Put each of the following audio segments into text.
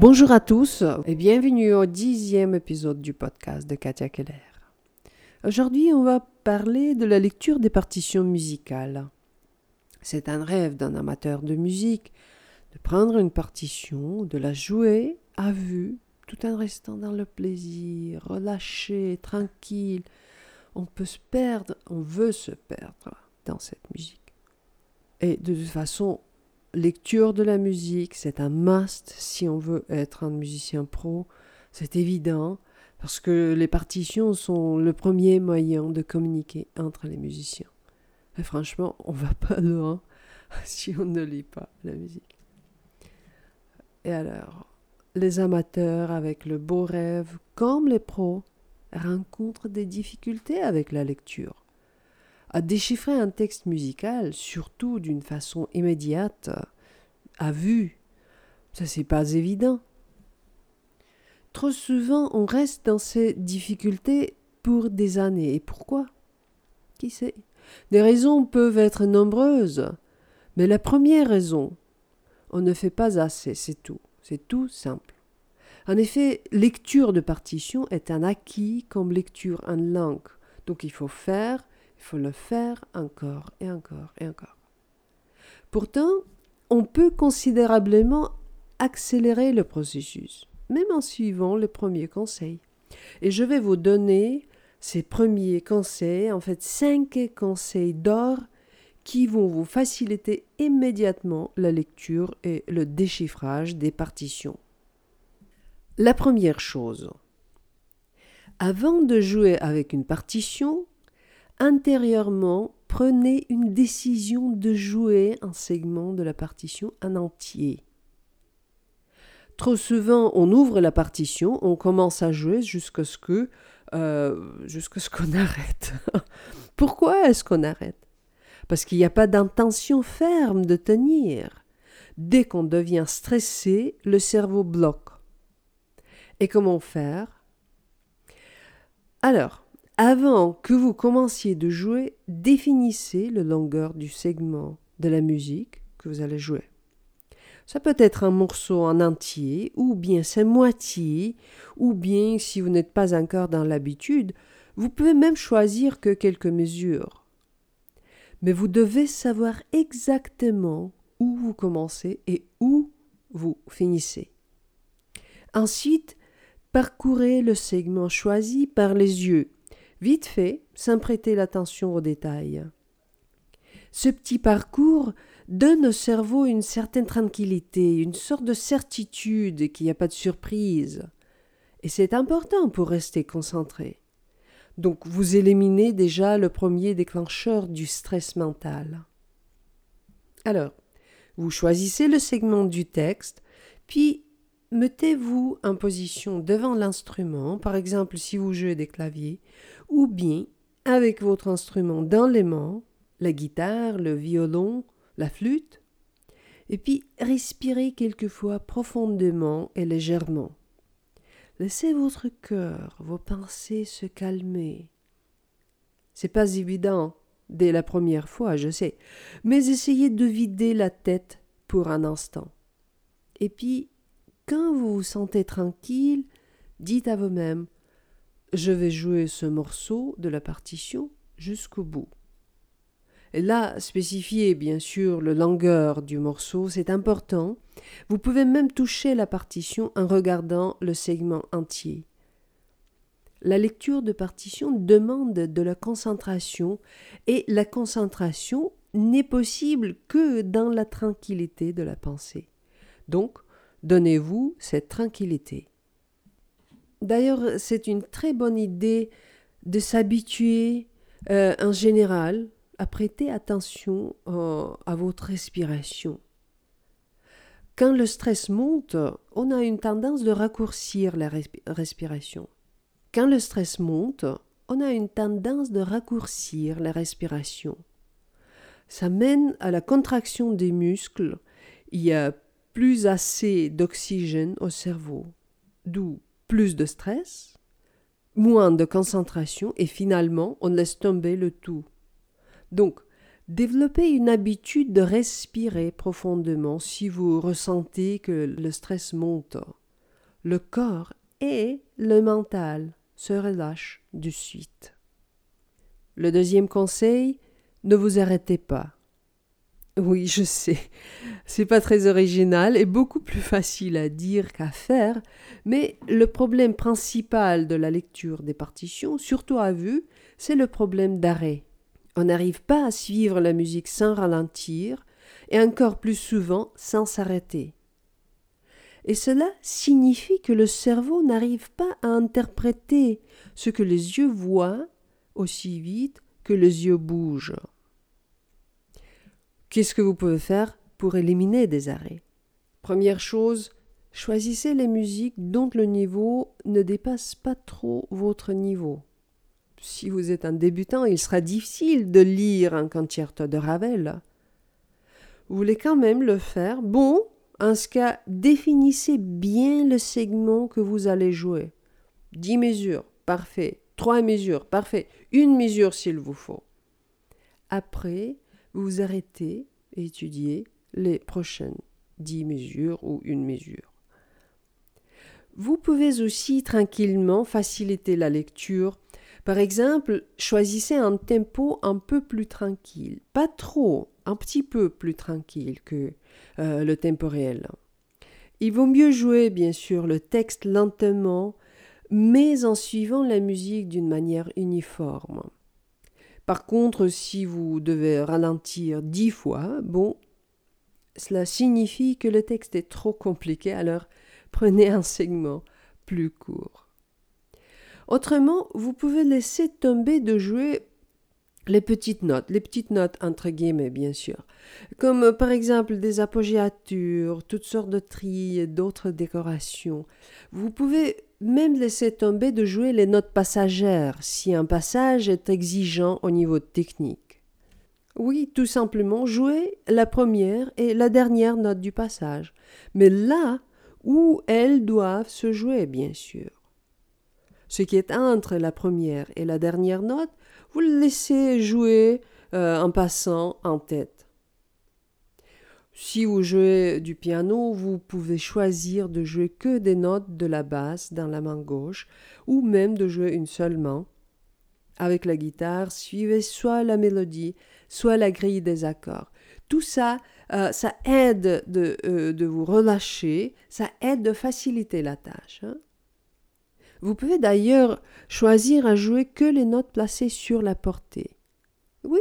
Bonjour à tous et bienvenue au dixième épisode du podcast de Katia Keller. Aujourd'hui, on va parler de la lecture des partitions musicales. C'est un rêve d'un amateur de musique de prendre une partition, de la jouer à vue, tout en restant dans le plaisir, relâché, tranquille. On peut se perdre, on veut se perdre dans cette musique. Et de toute façon, lecture de la musique, c'est un must si on veut être un musicien pro. C'est évident parce que les partitions sont le premier moyen de communiquer entre les musiciens. Et franchement, on va pas loin si on ne lit pas la musique. Et alors, les amateurs avec le beau rêve, comme les pros, rencontrent des difficultés avec la lecture à déchiffrer un texte musical, surtout d'une façon immédiate, à vue. Ça, c'est pas évident. Trop souvent, on reste dans ces difficultés pour des années. Et pourquoi? Qui sait? Des raisons peuvent être nombreuses. Mais la première raison, on ne fait pas assez, c'est tout. C'est tout simple. En effet, lecture de partition est un acquis comme lecture en langue. Donc il faut faire, il faut le faire encore et encore et encore. Pourtant, on peut considérablement accélérer le processus, même en suivant le premier conseil. Et je vais vous donner ces premiers conseils, en fait cinq conseils d'or qui vont vous faciliter immédiatement la lecture et le déchiffrage des partitions. La première chose, avant de jouer avec une partition, intérieurement, prenez une décision de jouer un segment de la partition en entier. Trop souvent, on ouvre la partition, on commence à jouer jusqu'à ce que euh, jusqu'à ce qu'on arrête. Pourquoi est-ce qu'on arrête? Parce qu'il n'y a pas d'intention ferme de tenir. Dès qu'on devient stressé, le cerveau bloque. Et comment faire? Alors, avant que vous commenciez de jouer, définissez le longueur du segment de la musique que vous allez jouer. Ça peut être un morceau en entier, ou bien sa moitié, ou bien, si vous n'êtes pas encore dans l'habitude, vous pouvez même choisir que quelques mesures. Mais vous devez savoir exactement où vous commencez et où vous finissez. Ensuite, parcourez le segment choisi par les yeux vite fait, sans prêter l'attention aux détails. Ce petit parcours donne au cerveau une certaine tranquillité, une sorte de certitude qu'il n'y a pas de surprise. Et c'est important pour rester concentré. Donc vous éliminez déjà le premier déclencheur du stress mental. Alors, vous choisissez le segment du texte, puis mettez-vous en position devant l'instrument, par exemple si vous jouez des claviers, ou bien avec votre instrument dans les mains, la guitare, le violon, la flûte, et puis respirez quelquefois profondément et légèrement. Laissez votre cœur, vos pensées se calmer. C'est pas évident dès la première fois, je sais, mais essayez de vider la tête pour un instant. Et puis quand vous vous sentez tranquille, dites à vous-même Je vais jouer ce morceau de la partition jusqu'au bout. Et là, spécifiez bien sûr le longueur du morceau, c'est important. Vous pouvez même toucher la partition en regardant le segment entier. La lecture de partition demande de la concentration et la concentration n'est possible que dans la tranquillité de la pensée. Donc, Donnez-vous cette tranquillité. D'ailleurs, c'est une très bonne idée de s'habituer euh, en général à prêter attention euh, à votre respiration. Quand le stress monte, on a une tendance de raccourcir la respiration. Quand le stress monte, on a une tendance de raccourcir la respiration. Ça mène à la contraction des muscles. Il y a plus assez d'oxygène au cerveau, d'où plus de stress, moins de concentration et finalement on laisse tomber le tout. Donc, développez une habitude de respirer profondément si vous ressentez que le stress monte. le corps et le mental se relâchent de suite. Le deuxième conseil, ne vous arrêtez pas. Oui, je sais, c'est pas très original et beaucoup plus facile à dire qu'à faire, mais le problème principal de la lecture des partitions, surtout à vue, c'est le problème d'arrêt. On n'arrive pas à suivre la musique sans ralentir et encore plus souvent sans s'arrêter. Et cela signifie que le cerveau n'arrive pas à interpréter ce que les yeux voient aussi vite que les yeux bougent. Qu'est-ce que vous pouvez faire pour éliminer des arrêts? Première chose, choisissez les musiques dont le niveau ne dépasse pas trop votre niveau si vous êtes un débutant, il sera difficile de lire un concerto de Ravel. Vous voulez quand même le faire Bon, en ce cas, définissez bien le segment que vous allez jouer. Dix mesures, parfait. Trois mesures, parfait. Une mesure s'il vous faut. Après, vous arrêtez et étudiez les prochaines dix mesures ou une mesure. Vous pouvez aussi tranquillement faciliter la lecture par exemple, choisissez un tempo un peu plus tranquille, pas trop, un petit peu plus tranquille que euh, le tempo réel. Il vaut mieux jouer, bien sûr, le texte lentement, mais en suivant la musique d'une manière uniforme. Par contre, si vous devez ralentir dix fois, bon, cela signifie que le texte est trop compliqué, alors prenez un segment plus court. Autrement, vous pouvez laisser tomber de jouer les petites notes, les petites notes entre guillemets bien sûr, comme par exemple des apogéatures, toutes sortes de trilles d'autres décorations. Vous pouvez même laisser tomber de jouer les notes passagères si un passage est exigeant au niveau technique. Oui, tout simplement jouer la première et la dernière note du passage, mais là où elles doivent se jouer bien sûr. Ce qui est entre la première et la dernière note, vous le laissez jouer euh, en passant en tête. Si vous jouez du piano, vous pouvez choisir de jouer que des notes de la basse dans la main gauche ou même de jouer une seule main. Avec la guitare, suivez soit la mélodie, soit la grille des accords. Tout ça, euh, ça aide de, euh, de, vous relâcher, ça aide de faciliter la tâche. Hein. Vous pouvez d'ailleurs choisir à jouer que les notes placées sur la portée. Oui,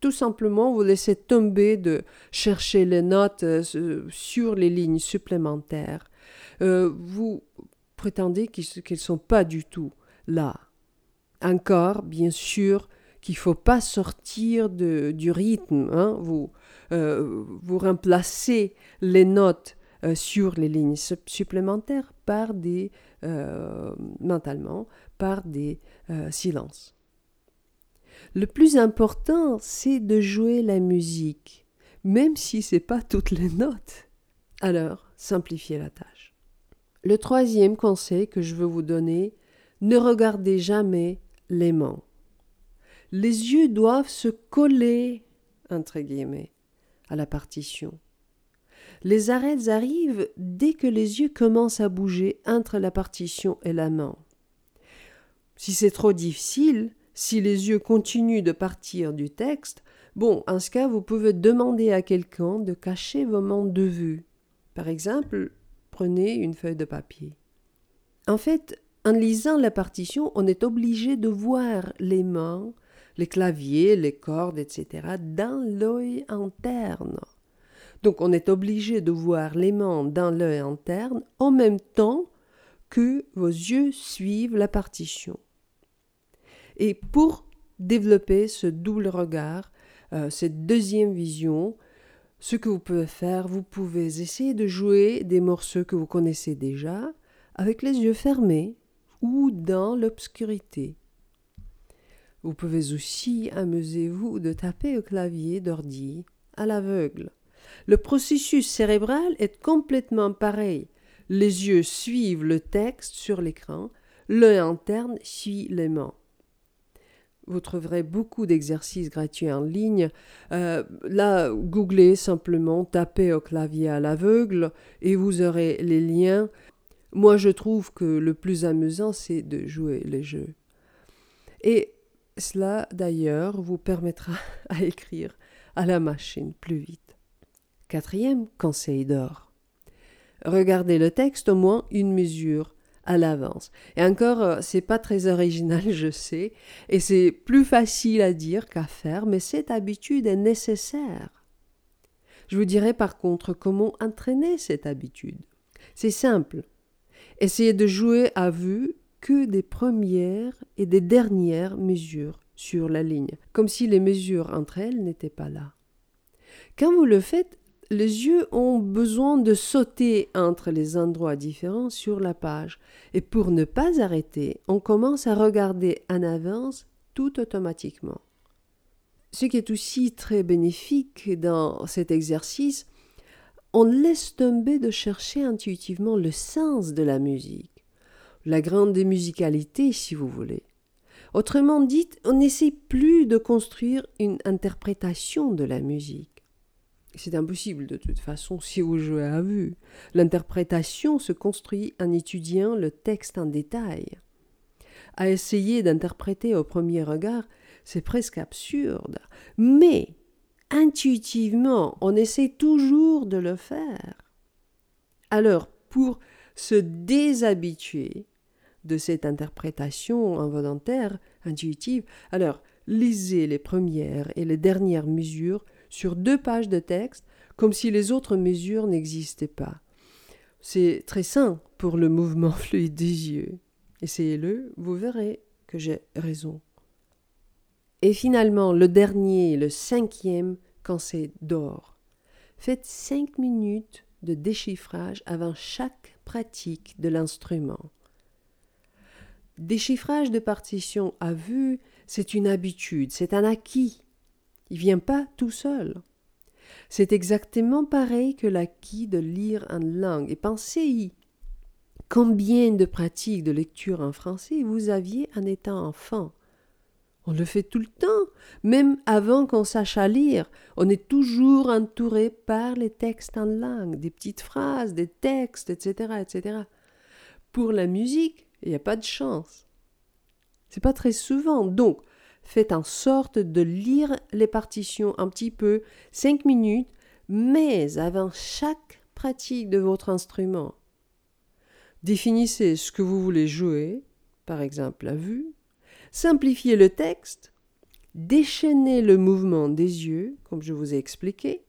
tout simplement vous laissez tomber de chercher les notes euh, sur les lignes supplémentaires. Euh, vous prétendez qu'elles ne sont pas du tout là. Encore, bien sûr, qu'il ne faut pas sortir de, du rythme. Hein. Vous, euh, vous remplacez les notes sur les lignes supplémentaires par des mentalement par des silences. Le plus important, c'est de jouer la musique, même si c'est pas toutes les notes. Alors, simplifiez la tâche. Le troisième conseil que je veux vous donner, ne regardez jamais les mains. Les yeux doivent se coller, entre guillemets, à la partition. Les arrêts arrivent dès que les yeux commencent à bouger entre la partition et la main. Si c'est trop difficile, si les yeux continuent de partir du texte, bon, en ce cas, vous pouvez demander à quelqu'un de cacher vos mains de vue. Par exemple, prenez une feuille de papier. En fait, en lisant la partition, on est obligé de voir les mains, les claviers, les cordes, etc., dans l'œil interne. Donc on est obligé de voir les mains dans l'œil interne en même temps que vos yeux suivent la partition. Et pour développer ce double regard, euh, cette deuxième vision, ce que vous pouvez faire, vous pouvez essayer de jouer des morceaux que vous connaissez déjà avec les yeux fermés ou dans l'obscurité. Vous pouvez aussi amuser-vous de taper au clavier d'ordi à l'aveugle. Le processus cérébral est complètement pareil. Les yeux suivent le texte sur l'écran, l'œil interne suit les mains. Vous trouverez beaucoup d'exercices gratuits en ligne. Euh, là, googlez simplement, tapez au clavier à l'aveugle et vous aurez les liens. Moi, je trouve que le plus amusant, c'est de jouer les jeux. Et cela, d'ailleurs, vous permettra à écrire à la machine plus vite. Quatrième conseil d'or. Regardez le texte au moins une mesure à l'avance. Et encore, euh, c'est pas très original, je sais, et c'est plus facile à dire qu'à faire, mais cette habitude est nécessaire. Je vous dirai par contre comment entraîner cette habitude. C'est simple. Essayez de jouer à vue que des premières et des dernières mesures sur la ligne, comme si les mesures entre elles n'étaient pas là. Quand vous le faites, les yeux ont besoin de sauter entre les endroits différents sur la page, et pour ne pas arrêter, on commence à regarder en avance tout automatiquement. Ce qui est aussi très bénéfique dans cet exercice, on laisse tomber de chercher intuitivement le sens de la musique, la grande musicalité si vous voulez. Autrement dit, on n'essaie plus de construire une interprétation de la musique. C'est impossible de toute façon si vous jouez à vue. L'interprétation se construit en étudiant le texte en détail. À essayer d'interpréter au premier regard, c'est presque absurde. Mais intuitivement, on essaie toujours de le faire. Alors, pour se déshabituer de cette interprétation involontaire, intuitive, alors lisez les premières et les dernières mesures sur deux pages de texte comme si les autres mesures n'existaient pas. C'est très sain pour le mouvement fluide des yeux. Essayez-le, vous verrez que j'ai raison. Et finalement, le dernier, le cinquième, quand c'est d'or. Faites cinq minutes de déchiffrage avant chaque pratique de l'instrument. Déchiffrage de partition à vue, c'est une habitude, c'est un acquis. Il vient pas tout seul. C'est exactement pareil que l'acquis de lire en langue. Et pensez-y. Combien de pratiques de lecture en français vous aviez en étant enfant? On le fait tout le temps, même avant qu'on sache à lire. On est toujours entouré par les textes en langue, des petites phrases, des textes, etc., etc. Pour la musique, il n'y a pas de chance. C'est pas très souvent. Donc, faites en sorte de lire les partitions un petit peu, cinq minutes, mais avant chaque pratique de votre instrument. Définissez ce que vous voulez jouer, par exemple la vue, Simplifiez le texte, déchaînez le mouvement des yeux, comme je vous ai expliqué,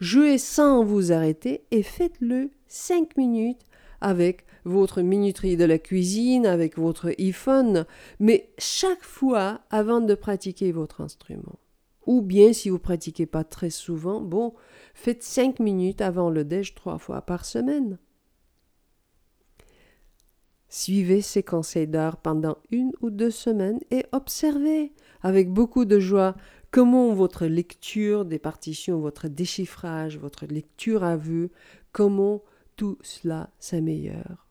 jouez sans vous arrêter et faites-le 5 minutes avec votre minuterie de la cuisine, avec votre iPhone, mais chaque fois avant de pratiquer votre instrument. Ou bien, si vous pratiquez pas très souvent, bon, faites 5 minutes avant le déj trois fois par semaine. Suivez ces conseils d'art pendant une ou deux semaines et observez avec beaucoup de joie comment votre lecture des partitions, votre déchiffrage, votre lecture à vue, comment tout cela s'améliore.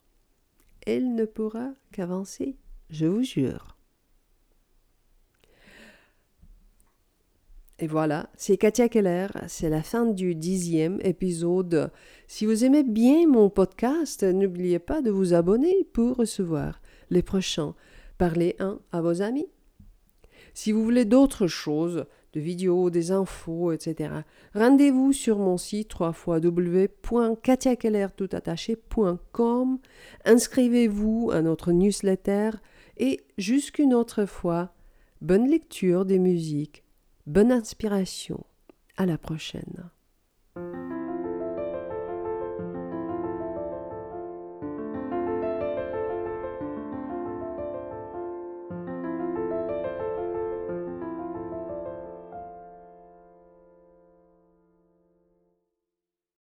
Elle ne pourra qu'avancer, je vous jure. Et voilà, c'est Katia Keller, c'est la fin du dixième épisode. Si vous aimez bien mon podcast, n'oubliez pas de vous abonner pour recevoir les prochains. Parlez un à vos amis. Si vous voulez d'autres choses, de vidéos, des infos, etc., rendez-vous sur mon site www.katiakeller.com. Inscrivez-vous à notre newsletter et jusqu'une autre fois, bonne lecture des musiques Bonne inspiration. À la prochaine.